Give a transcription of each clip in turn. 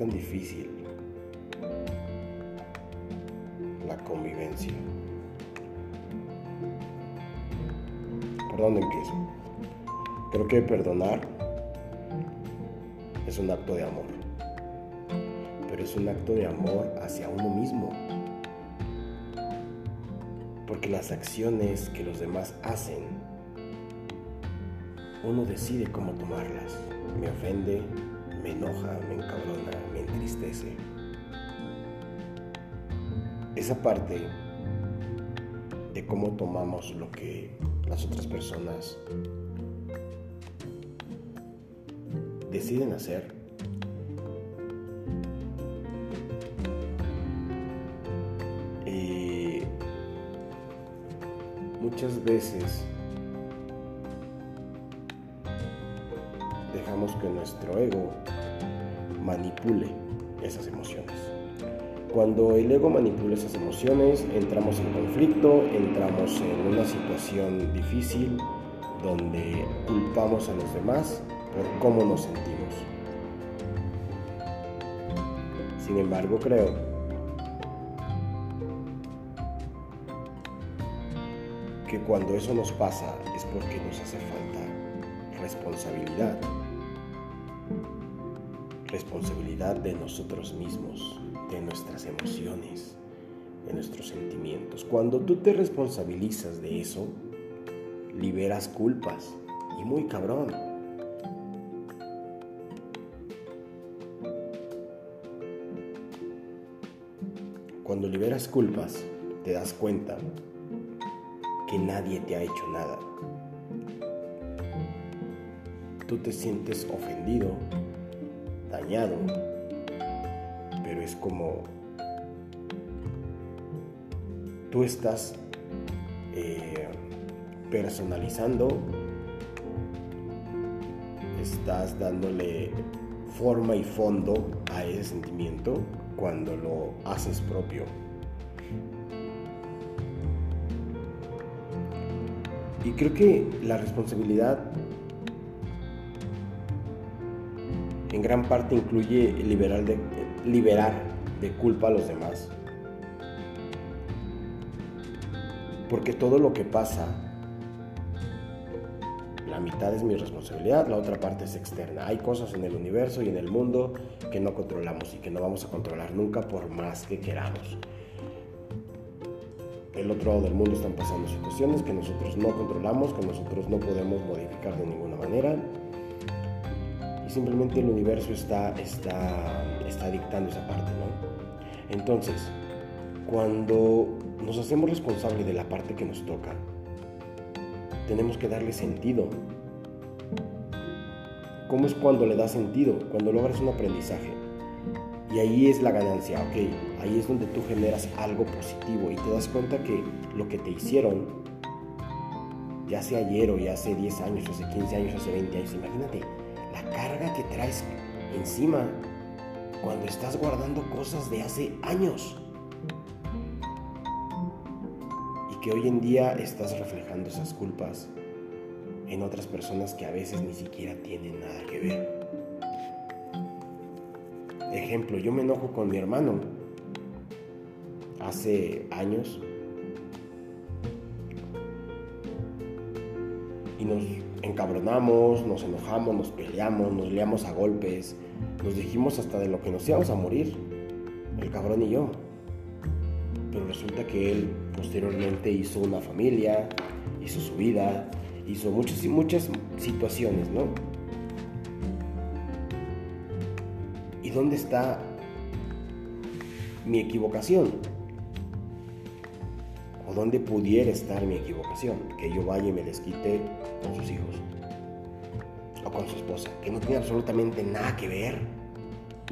tan difícil la convivencia. ¿Por dónde empiezo? Creo que perdonar es un acto de amor, pero es un acto de amor hacia uno mismo. Porque las acciones que los demás hacen, uno decide cómo tomarlas. Me ofende, me enoja, me encabrona, entristece. Esa parte de cómo tomamos lo que las otras personas deciden hacer y muchas veces dejamos que nuestro ego manipule esas emociones. Cuando el ego manipula esas emociones, entramos en conflicto, entramos en una situación difícil donde culpamos a los demás por cómo nos sentimos. Sin embargo, creo que cuando eso nos pasa es porque nos hace falta responsabilidad. Responsabilidad de nosotros mismos, de nuestras emociones, de nuestros sentimientos. Cuando tú te responsabilizas de eso, liberas culpas. Y muy cabrón. Cuando liberas culpas, te das cuenta que nadie te ha hecho nada. Tú te sientes ofendido, dañado, pero es como tú estás eh, personalizando, estás dándole forma y fondo a ese sentimiento cuando lo haces propio. Y creo que la responsabilidad en gran parte incluye liberar de, liberar de culpa a los demás. Porque todo lo que pasa, la mitad es mi responsabilidad, la otra parte es externa. Hay cosas en el universo y en el mundo que no controlamos y que no vamos a controlar nunca por más que queramos. El otro lado del mundo están pasando situaciones que nosotros no controlamos, que nosotros no podemos modificar de ninguna manera. Simplemente el universo está, está, está dictando esa parte, ¿no? Entonces, cuando nos hacemos responsables de la parte que nos toca, tenemos que darle sentido. ¿Cómo es cuando le da sentido? Cuando logras un aprendizaje. Y ahí es la ganancia, ok. Ahí es donde tú generas algo positivo y te das cuenta que lo que te hicieron, ya sea ayer o ya hace 10 años, hace 15 años, hace 20 años, imagínate la carga que traes encima cuando estás guardando cosas de hace años. Y que hoy en día estás reflejando esas culpas en otras personas que a veces ni siquiera tienen nada que ver. Ejemplo, yo me enojo con mi hermano hace años y nos encabronamos, nos enojamos, nos peleamos, nos liamos a golpes, nos dijimos hasta de lo que nos íbamos a morir, el cabrón y yo. Pero resulta que él posteriormente hizo una familia, hizo su vida, hizo muchas y muchas situaciones, ¿no? ¿Y dónde está mi equivocación? ¿O dónde pudiera estar mi equivocación? Que yo vaya y me desquite con sus hijos. O con su esposa. Que no tiene absolutamente nada que ver.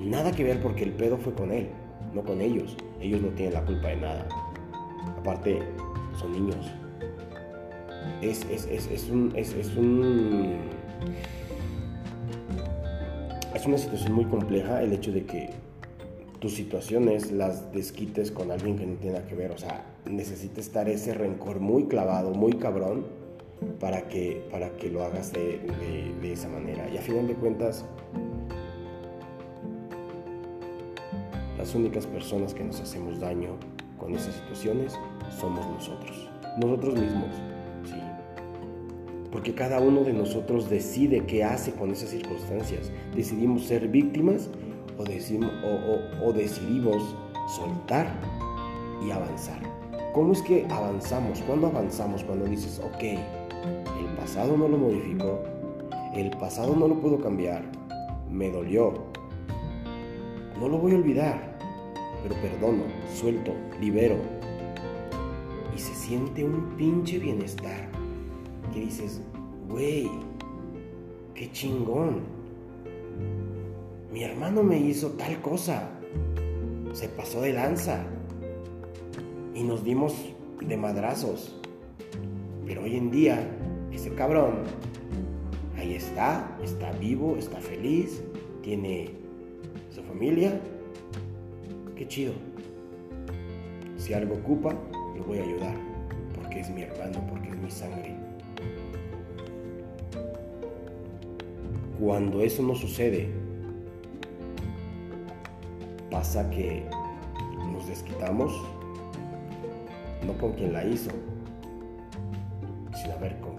Nada que ver porque el pedo fue con él, no con ellos. Ellos no tienen la culpa de nada. Aparte, son niños. Es, es, es, es un... Es, un es una situación muy compleja el hecho de que tus situaciones las desquites con alguien que no tiene nada que ver. O sea, necesita estar ese rencor muy clavado, muy cabrón, para que, para que lo hagas de, esa manera. Y a final de cuentas, las únicas personas que nos hacemos daño con esas situaciones somos nosotros, nosotros mismos. Porque cada uno de nosotros decide qué hace con esas circunstancias. Decidimos ser víctimas o, o, decidimos soltar y avanzar. ¿Cómo es que avanzamos? ¿Cuándo avanzamos? Cuando dices, ok, el pasado no lo modificó, el pasado no lo puedo cambiar, me dolió, no lo voy a olvidar, pero perdono, suelto, libero. Y se siente un pinche bienestar. Que dices, güey, qué chingón. Mi hermano me hizo tal cosa. Se pasó de lanza. Y nos dimos de madrazos. Pero hoy en día, ese cabrón, ahí está, está vivo, está feliz, tiene su familia qué chido. Si algo ocupa, lo voy a ayudar, porque es mi hermano, porque es mi sangre. Cuando eso no sucede, pasa que nos desquitamos, no con quien la hizo,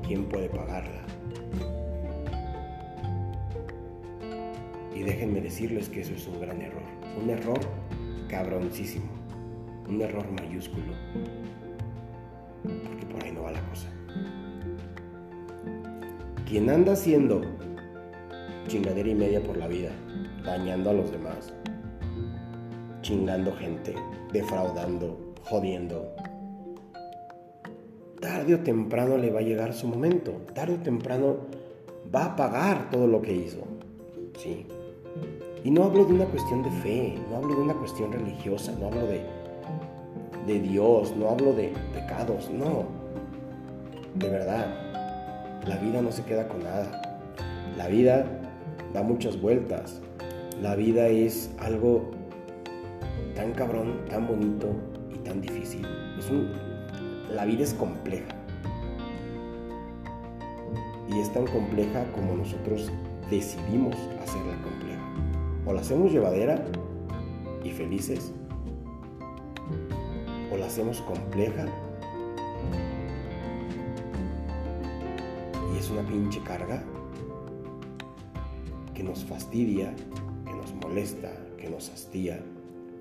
quién puede pagarla. Y déjenme decirles que eso es un gran error. Un error cabroncísimo. Un error mayúsculo. Porque por ahí no va la cosa. Quien anda haciendo chingadera y media por la vida, dañando a los demás, chingando gente, defraudando, jodiendo, tarde o temprano le va a llegar su momento. Tarde o temprano va a pagar todo lo que hizo. Sí. Y no hablo de una cuestión de fe, no hablo de una cuestión religiosa, no hablo de, de Dios, no hablo de pecados, no. De verdad, la vida no se queda con nada. La vida da muchas vueltas. La vida es algo tan cabrón, tan bonito y tan difícil. Es un, la vida es compleja. Y es tan compleja como nosotros decidimos hacerla compleja o la hacemos llevadera y felices, o la hacemos compleja y es una pinche carga que nos fastidia, que nos molesta, que nos hastía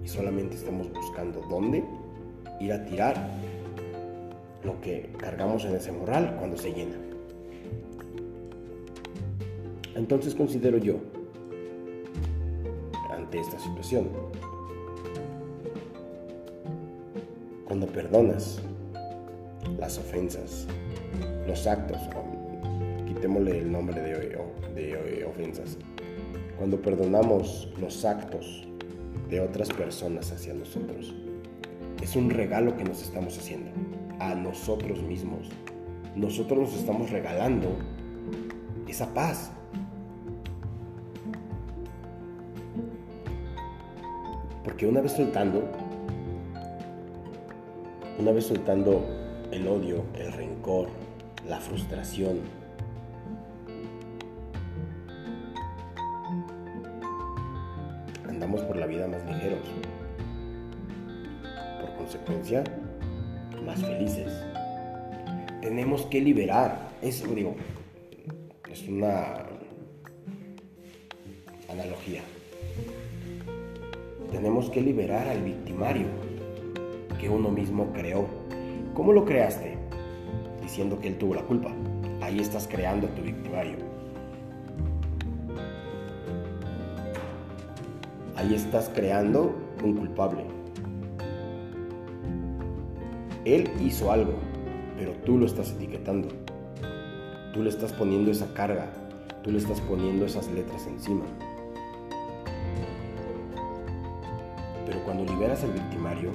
y solamente estamos buscando dónde ir a tirar lo que cargamos en ese moral cuando se llena. Entonces considero yo esta situación. Cuando perdonas las ofensas, los actos, quitémosle el nombre de, de ofensas, cuando perdonamos los actos de otras personas hacia nosotros, es un regalo que nos estamos haciendo a nosotros mismos. Nosotros nos estamos regalando esa paz, Porque una vez soltando, una vez soltando el odio, el rencor, la frustración, andamos por la vida más ligeros. Por consecuencia, más felices. Tenemos que liberar, eso digo, es una analogía tenemos que liberar al victimario que uno mismo creó. ¿Cómo lo creaste? Diciendo que él tuvo la culpa. Ahí estás creando a tu victimario. Ahí estás creando un culpable. Él hizo algo, pero tú lo estás etiquetando. Tú le estás poniendo esa carga. Tú le estás poniendo esas letras encima. Pero cuando liberas al victimario,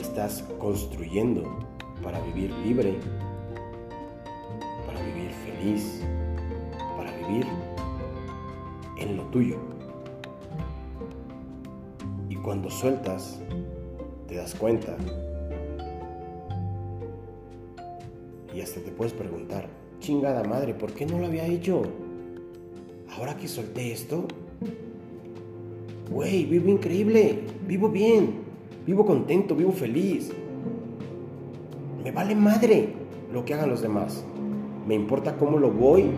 estás construyendo para vivir libre, para vivir feliz, para vivir en lo tuyo. Y cuando sueltas, te das cuenta Y hasta te puedes preguntar, chingada madre, ¿por qué no lo había hecho? Ahora que solté esto, güey, vivo increíble, vivo bien, vivo contento, vivo feliz. Me vale madre lo que hagan los demás. Me importa cómo lo voy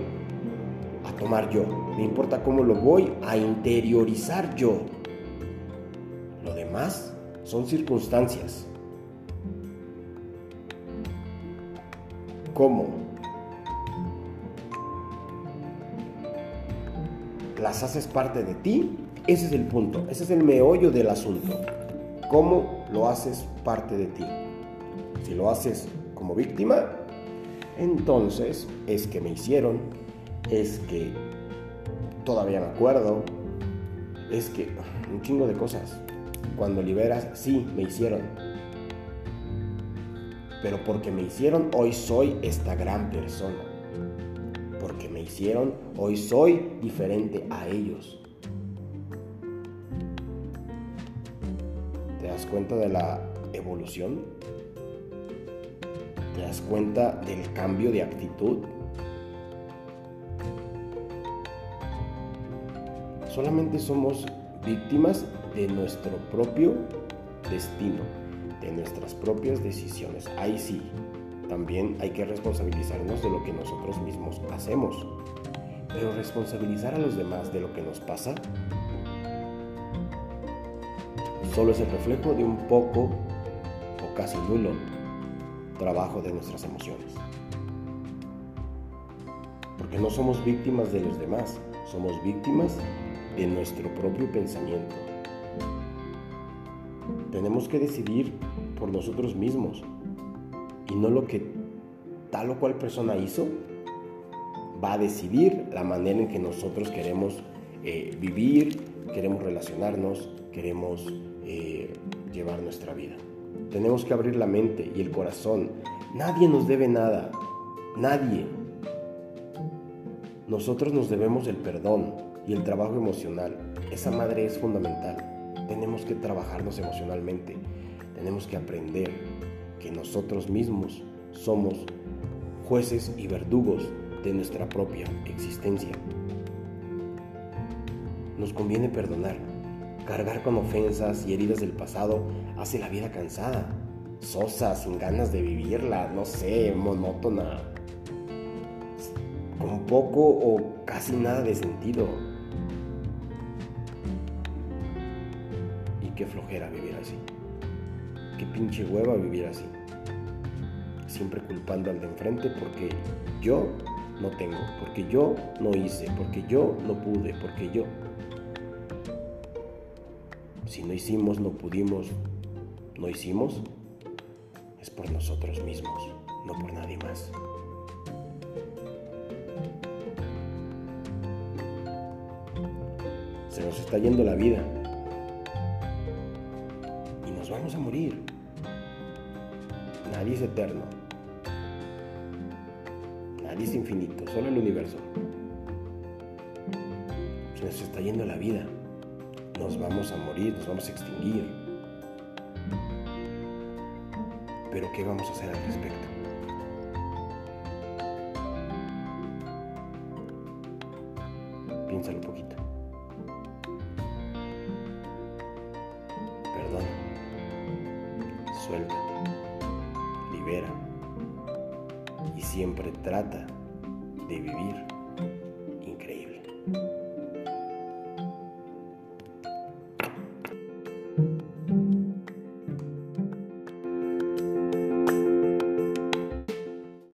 a tomar yo. Me importa cómo lo voy a interiorizar yo. Lo demás son circunstancias. ¿Cómo? Las haces parte de ti. Ese es el punto. Ese es el meollo del asunto. ¿Cómo lo haces parte de ti? Si lo haces como víctima, entonces es que me hicieron, es que todavía me acuerdo, es que un chingo de cosas. Cuando liberas, sí, me hicieron. Pero porque me hicieron, hoy soy esta gran persona. Porque me hicieron, hoy soy diferente a ellos. ¿Te das cuenta de la evolución? ¿Te das cuenta del cambio de actitud? Solamente somos víctimas de nuestro propio destino, de nuestras propias decisiones. Ahí sí, también hay que responsabilizarnos de lo que nosotros mismos hacemos. Pero responsabilizar a los demás de lo que nos pasa solo es el reflejo de un poco o casi nulo trabajo de nuestras emociones. Porque no somos víctimas de los demás, somos víctimas de nuestro propio pensamiento. Tenemos que decidir por nosotros mismos y no lo que tal o cual persona hizo va a decidir la manera en que nosotros queremos eh, vivir, queremos relacionarnos, queremos eh, llevar nuestra vida. Tenemos que abrir la mente y el corazón. Nadie nos debe nada. Nadie. Nosotros nos debemos el perdón y el trabajo emocional. Esa madre es fundamental. Tenemos que trabajarnos emocionalmente. Tenemos que aprender que nosotros mismos somos jueces y verdugos de nuestra propia existencia. Nos conviene perdonar Cargar con ofensas y heridas del pasado hace la vida cansada, sosa, sin ganas de vivirla, no sé, monótona, con poco o casi nada de sentido. Qué flojera vivir así. Qué pinche hueva vivir así. Siempre culpando al de enfrente porque yo no tengo, porque yo no hice, porque yo no pude, porque yo... Si no hicimos, no pudimos, no hicimos, es por nosotros mismos, no por nadie más. Se nos está yendo la vida nos vamos a morir. Nadie es eterno. Nadie es infinito, solo el universo. Se nos está yendo la vida nos vamos a morir, nos vamos a extinguir. Pero ¿qué vamos a hacer al respecto? Piénsalo un poquito. Siempre trata de vivir.